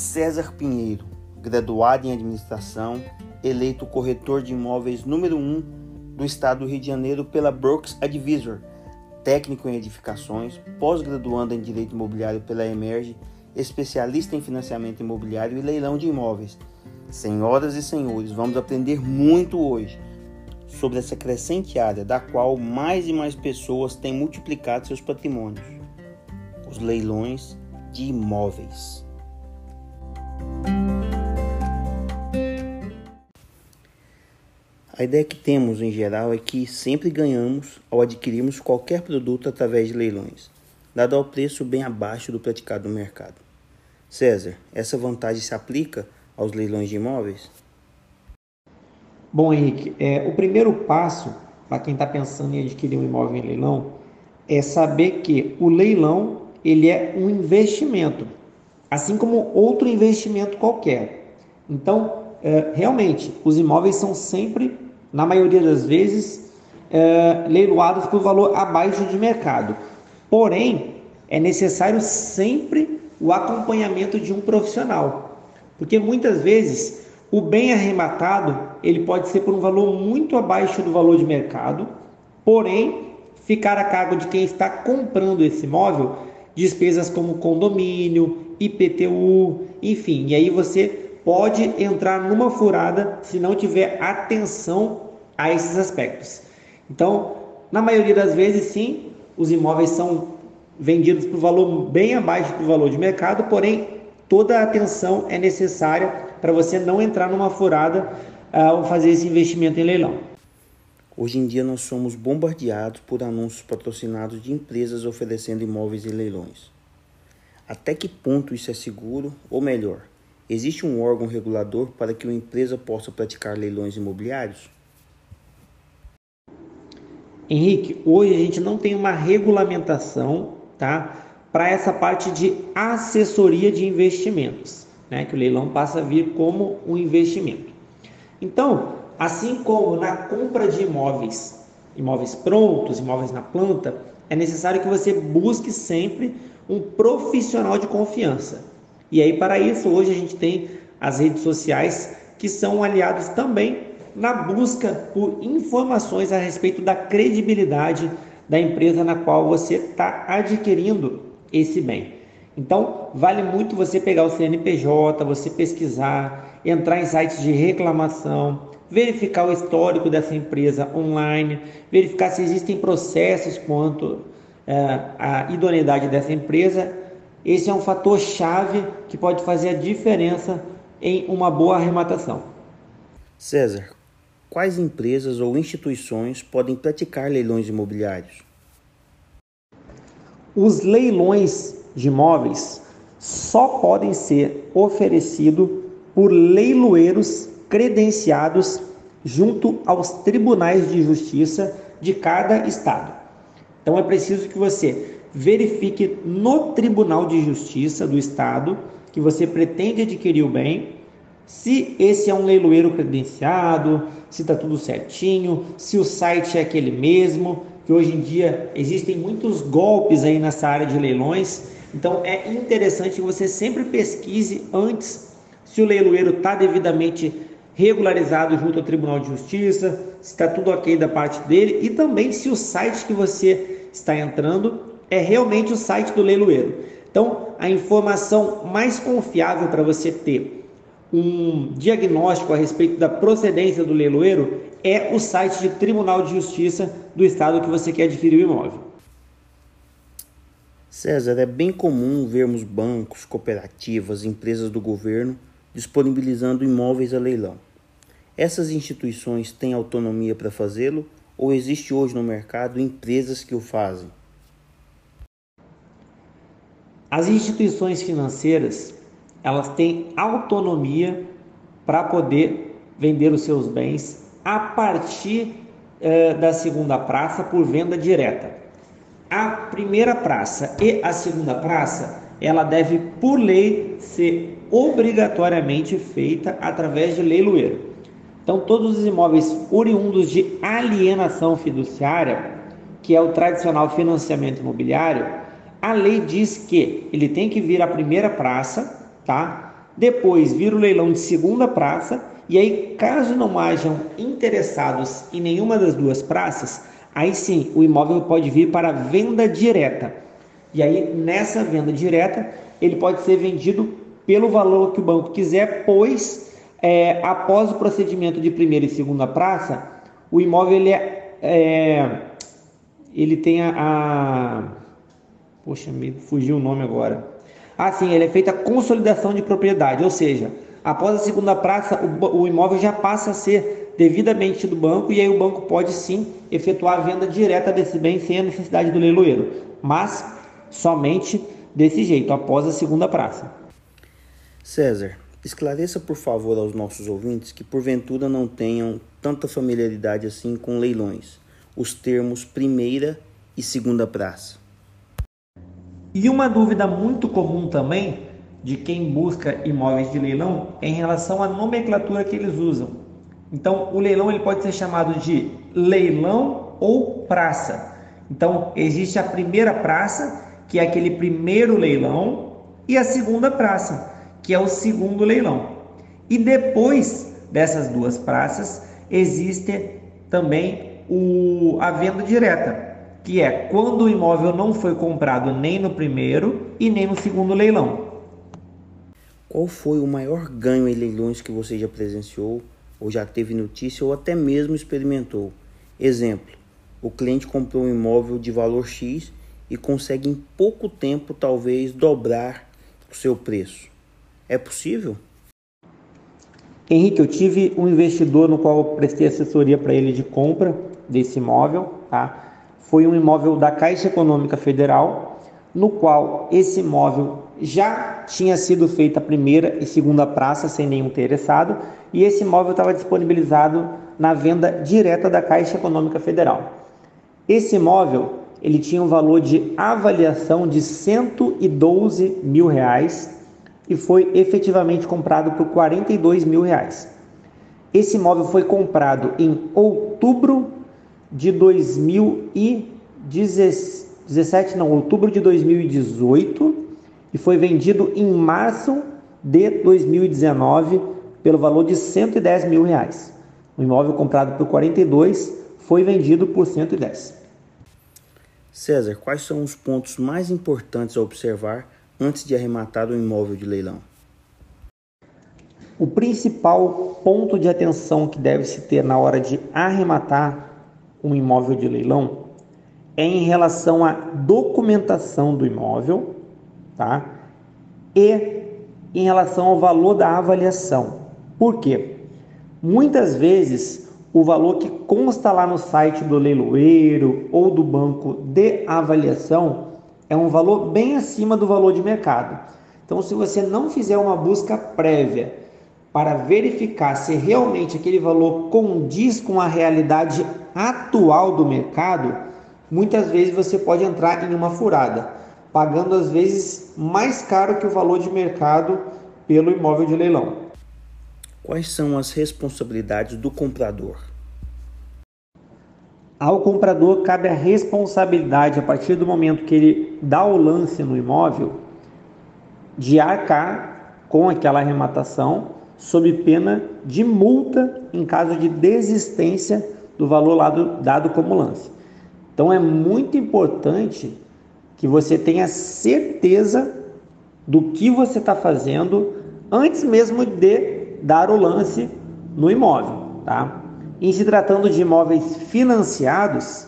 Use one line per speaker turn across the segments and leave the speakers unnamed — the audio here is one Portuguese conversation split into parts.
César Pinheiro, graduado em administração, eleito corretor de imóveis número 1 do estado do Rio de Janeiro pela Brooks Advisor, técnico em edificações, pós-graduando em direito imobiliário pela Emerge, especialista em financiamento imobiliário e leilão de imóveis. Senhoras e senhores, vamos aprender muito hoje sobre essa crescente área da qual mais e mais pessoas têm multiplicado seus patrimônios: os leilões de imóveis. A ideia que temos em geral é que sempre ganhamos ao adquirirmos qualquer produto através de leilões, dado ao preço bem abaixo do praticado no mercado. César, essa vantagem se aplica aos leilões de imóveis?
Bom, Henrique, é, o primeiro passo para quem está pensando em adquirir um imóvel em leilão é saber que o leilão ele é um investimento, assim como outro investimento qualquer. Então, é, realmente, os imóveis são sempre na maioria das vezes, é, leiloados por valor abaixo de mercado. Porém, é necessário sempre o acompanhamento de um profissional, porque muitas vezes o bem arrematado ele pode ser por um valor muito abaixo do valor de mercado, porém ficar a cargo de quem está comprando esse imóvel despesas como condomínio, IPTU, enfim, e aí você pode entrar numa furada se não tiver atenção a esses aspectos. Então, na maioria das vezes, sim, os imóveis são vendidos por valor bem abaixo do valor de mercado, porém, toda a atenção é necessária para você não entrar numa furada ah, ao fazer esse investimento em leilão.
Hoje em dia nós somos bombardeados por anúncios patrocinados de empresas oferecendo imóveis em leilões. Até que ponto isso é seguro, ou melhor, Existe um órgão regulador para que uma empresa possa praticar leilões imobiliários?
Henrique, hoje a gente não tem uma regulamentação, tá, para essa parte de assessoria de investimentos, né, que o leilão passa a vir como um investimento. Então, assim como na compra de imóveis, imóveis prontos, imóveis na planta, é necessário que você busque sempre um profissional de confiança. E aí, para isso, hoje a gente tem as redes sociais que são aliados também na busca por informações a respeito da credibilidade da empresa na qual você está adquirindo esse bem. Então, vale muito você pegar o CNPJ, você pesquisar, entrar em sites de reclamação, verificar o histórico dessa empresa online, verificar se existem processos quanto é, à idoneidade dessa empresa esse é um fator chave que pode fazer a diferença em uma boa arrematação.
César, quais empresas ou instituições podem praticar leilões imobiliários?
Os leilões de imóveis só podem ser oferecidos por leiloeiros credenciados junto aos tribunais de justiça de cada estado. Então é preciso que você verifique no Tribunal de Justiça do Estado que você pretende adquirir o bem, se esse é um leiloeiro credenciado, se está tudo certinho, se o site é aquele mesmo, que hoje em dia existem muitos golpes aí nessa área de leilões, então é interessante que você sempre pesquise antes se o leiloeiro está devidamente regularizado junto ao Tribunal de Justiça, se está tudo ok da parte dele e também se o site que você está entrando é realmente o site do leiloeiro. Então, a informação mais confiável para você ter um diagnóstico a respeito da procedência do leiloeiro é o site de Tribunal de Justiça do estado que você quer adquirir o imóvel.
César, é bem comum vermos bancos, cooperativas, empresas do governo disponibilizando imóveis a leilão. Essas instituições têm autonomia para fazê-lo ou existe hoje no mercado empresas que o fazem?
As instituições financeiras, elas têm autonomia para poder vender os seus bens a partir eh, da segunda praça por venda direta. A primeira praça e a segunda praça, ela deve por lei ser obrigatoriamente feita através de leiloeiro. Então, todos os imóveis oriundos de alienação fiduciária, que é o tradicional financiamento imobiliário, a lei diz que ele tem que vir à primeira praça, tá? Depois vira o leilão de segunda praça, e aí, caso não hajam interessados em nenhuma das duas praças, aí sim o imóvel pode vir para venda direta. E aí, nessa venda direta, ele pode ser vendido pelo valor que o banco quiser, pois é, após o procedimento de primeira e segunda praça, o imóvel ele, é, é ele tem a, a, Poxa, me fugiu o nome agora. Ah, sim, ele é feita a consolidação de propriedade, ou seja, após a segunda praça, o, o imóvel já passa a ser devidamente do banco e aí o banco pode sim efetuar a venda direta desse bem sem a necessidade do leiloeiro, mas somente desse jeito, após a segunda praça.
César, esclareça por favor aos nossos ouvintes que porventura não tenham tanta familiaridade assim com leilões, os termos primeira e segunda praça.
E uma dúvida muito comum também de quem busca imóveis de leilão é em relação à nomenclatura que eles usam. Então, o leilão ele pode ser chamado de leilão ou praça. Então, existe a primeira praça, que é aquele primeiro leilão, e a segunda praça, que é o segundo leilão. E depois dessas duas praças, existe também o, a venda direta, que é quando o imóvel não foi comprado nem no primeiro e nem no segundo leilão.
Qual foi o maior ganho em leilões que você já presenciou, ou já teve notícia, ou até mesmo experimentou? Exemplo: o cliente comprou um imóvel de valor X e consegue em pouco tempo, talvez, dobrar o seu preço. É possível?
Henrique, eu tive um investidor no qual eu prestei assessoria para ele de compra desse imóvel, tá? Foi um imóvel da Caixa Econômica Federal, no qual esse imóvel já tinha sido feita a primeira e segunda praça sem nenhum interessado, e esse imóvel estava disponibilizado na venda direta da Caixa Econômica Federal. Esse imóvel ele tinha um valor de avaliação de 112 mil reais e foi efetivamente comprado por 42 mil reais. Esse imóvel foi comprado em outubro de 2017, não, outubro de 2018 e foi vendido em março de 2019 pelo valor de 110 mil reais. O imóvel comprado por 42 foi vendido por 110.
César, quais são os pontos mais importantes a observar antes de arrematar o imóvel de leilão?
O principal ponto de atenção que deve se ter na hora de arrematar um imóvel de leilão é em relação à documentação do imóvel, tá? E em relação ao valor da avaliação. Por quê? Muitas vezes o valor que consta lá no site do leiloeiro ou do banco de avaliação é um valor bem acima do valor de mercado. Então, se você não fizer uma busca prévia para verificar se realmente aquele valor condiz com a realidade atual do mercado, muitas vezes você pode entrar em uma furada, pagando às vezes mais caro que o valor de mercado pelo imóvel de leilão.
Quais são as responsabilidades do comprador?
Ao comprador cabe a responsabilidade, a partir do momento que ele dá o lance no imóvel, de arcar com aquela arrematação, sob pena de multa em caso de desistência do valor dado como lance. Então é muito importante que você tenha certeza do que você está fazendo antes mesmo de dar o lance no imóvel, tá? Em se tratando de imóveis financiados,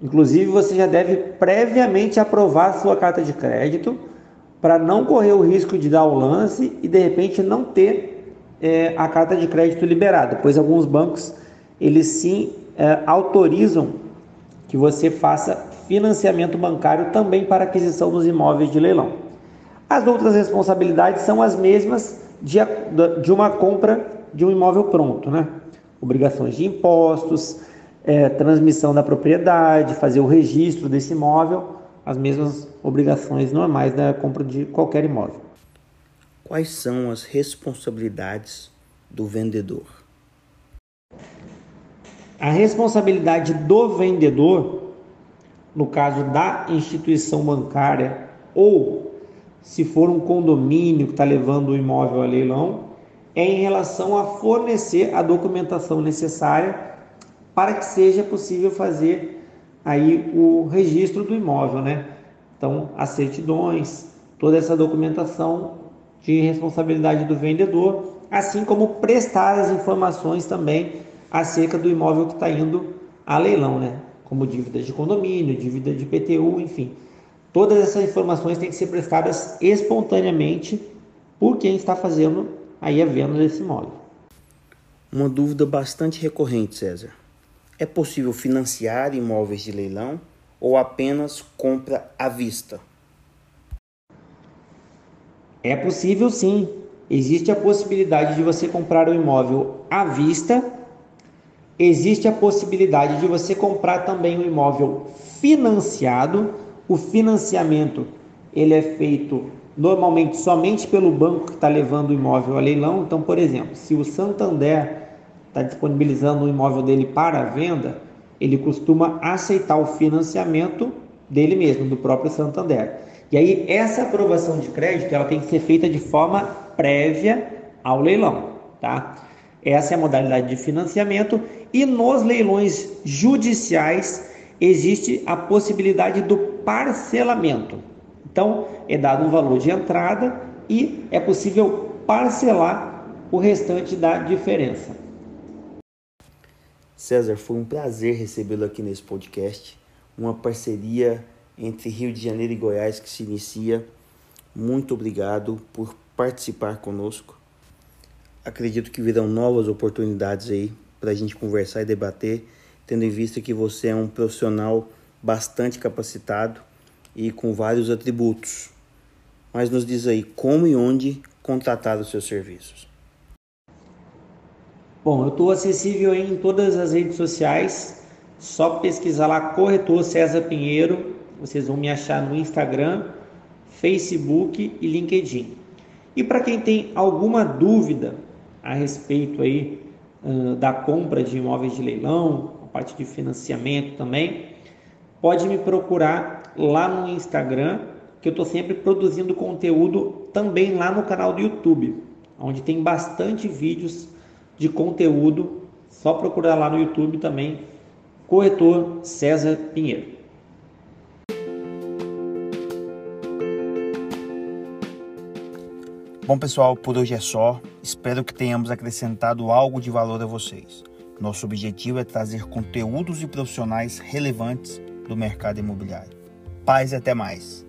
inclusive você já deve previamente aprovar sua carta de crédito para não correr o risco de dar o lance e de repente não ter é, a carta de crédito liberada, pois alguns bancos eles sim é, autorizam que você faça financiamento bancário também para aquisição dos imóveis de leilão. As outras responsabilidades são as mesmas de, de uma compra de um imóvel pronto, né? Obrigações de impostos, é, transmissão da propriedade, fazer o registro desse imóvel, as mesmas obrigações normais da compra de qualquer imóvel.
Quais são as responsabilidades do vendedor?
A responsabilidade do vendedor, no caso da instituição bancária ou se for um condomínio que está levando o imóvel a leilão, é em relação a fornecer a documentação necessária para que seja possível fazer aí o registro do imóvel, né? Então, as certidões, toda essa documentação de responsabilidade do vendedor, assim como prestar as informações também acerca do imóvel que está indo a leilão, né? Como dívida de condomínio, dívida de PTU, enfim. Todas essas informações têm que ser prestadas espontaneamente por quem está fazendo aí a venda desse imóvel.
Uma dúvida bastante recorrente, César. É possível financiar imóveis de leilão ou apenas compra à vista?
É possível sim. Existe a possibilidade de você comprar o imóvel à vista. Existe a possibilidade de você comprar também o imóvel financiado o financiamento ele é feito normalmente somente pelo banco que está levando o imóvel a leilão. Então, por exemplo, se o Santander está disponibilizando o imóvel dele para venda, ele costuma aceitar o financiamento dele mesmo, do próprio Santander. E aí, essa aprovação de crédito ela tem que ser feita de forma prévia ao leilão, tá? Essa é a modalidade de financiamento e nos leilões judiciais existe a possibilidade do parcelamento. Então, é dado um valor de entrada e é possível parcelar o restante da diferença.
César, foi um prazer recebê-lo aqui nesse podcast. Uma parceria entre Rio de Janeiro e Goiás que se inicia. Muito obrigado por participar conosco. Acredito que virão novas oportunidades aí para a gente conversar e debater tendo em vista que você é um profissional bastante capacitado e com vários atributos. Mas nos diz aí como e onde contratar os seus serviços.
Bom, eu estou acessível em todas as redes sociais. Só pesquisar lá corretor César Pinheiro. Vocês vão me achar no Instagram, Facebook e LinkedIn. E para quem tem alguma dúvida a respeito aí uh, da compra de imóveis de leilão, parte de financiamento também, pode me procurar lá no Instagram, que eu estou sempre produzindo conteúdo também lá no canal do YouTube, onde tem bastante vídeos de conteúdo. Só procurar lá no YouTube também, corretor César Pinheiro.
Bom, pessoal, por hoje é só. Espero que tenhamos acrescentado algo de valor a vocês. Nosso objetivo é trazer conteúdos e profissionais relevantes do mercado imobiliário. Paz e até mais!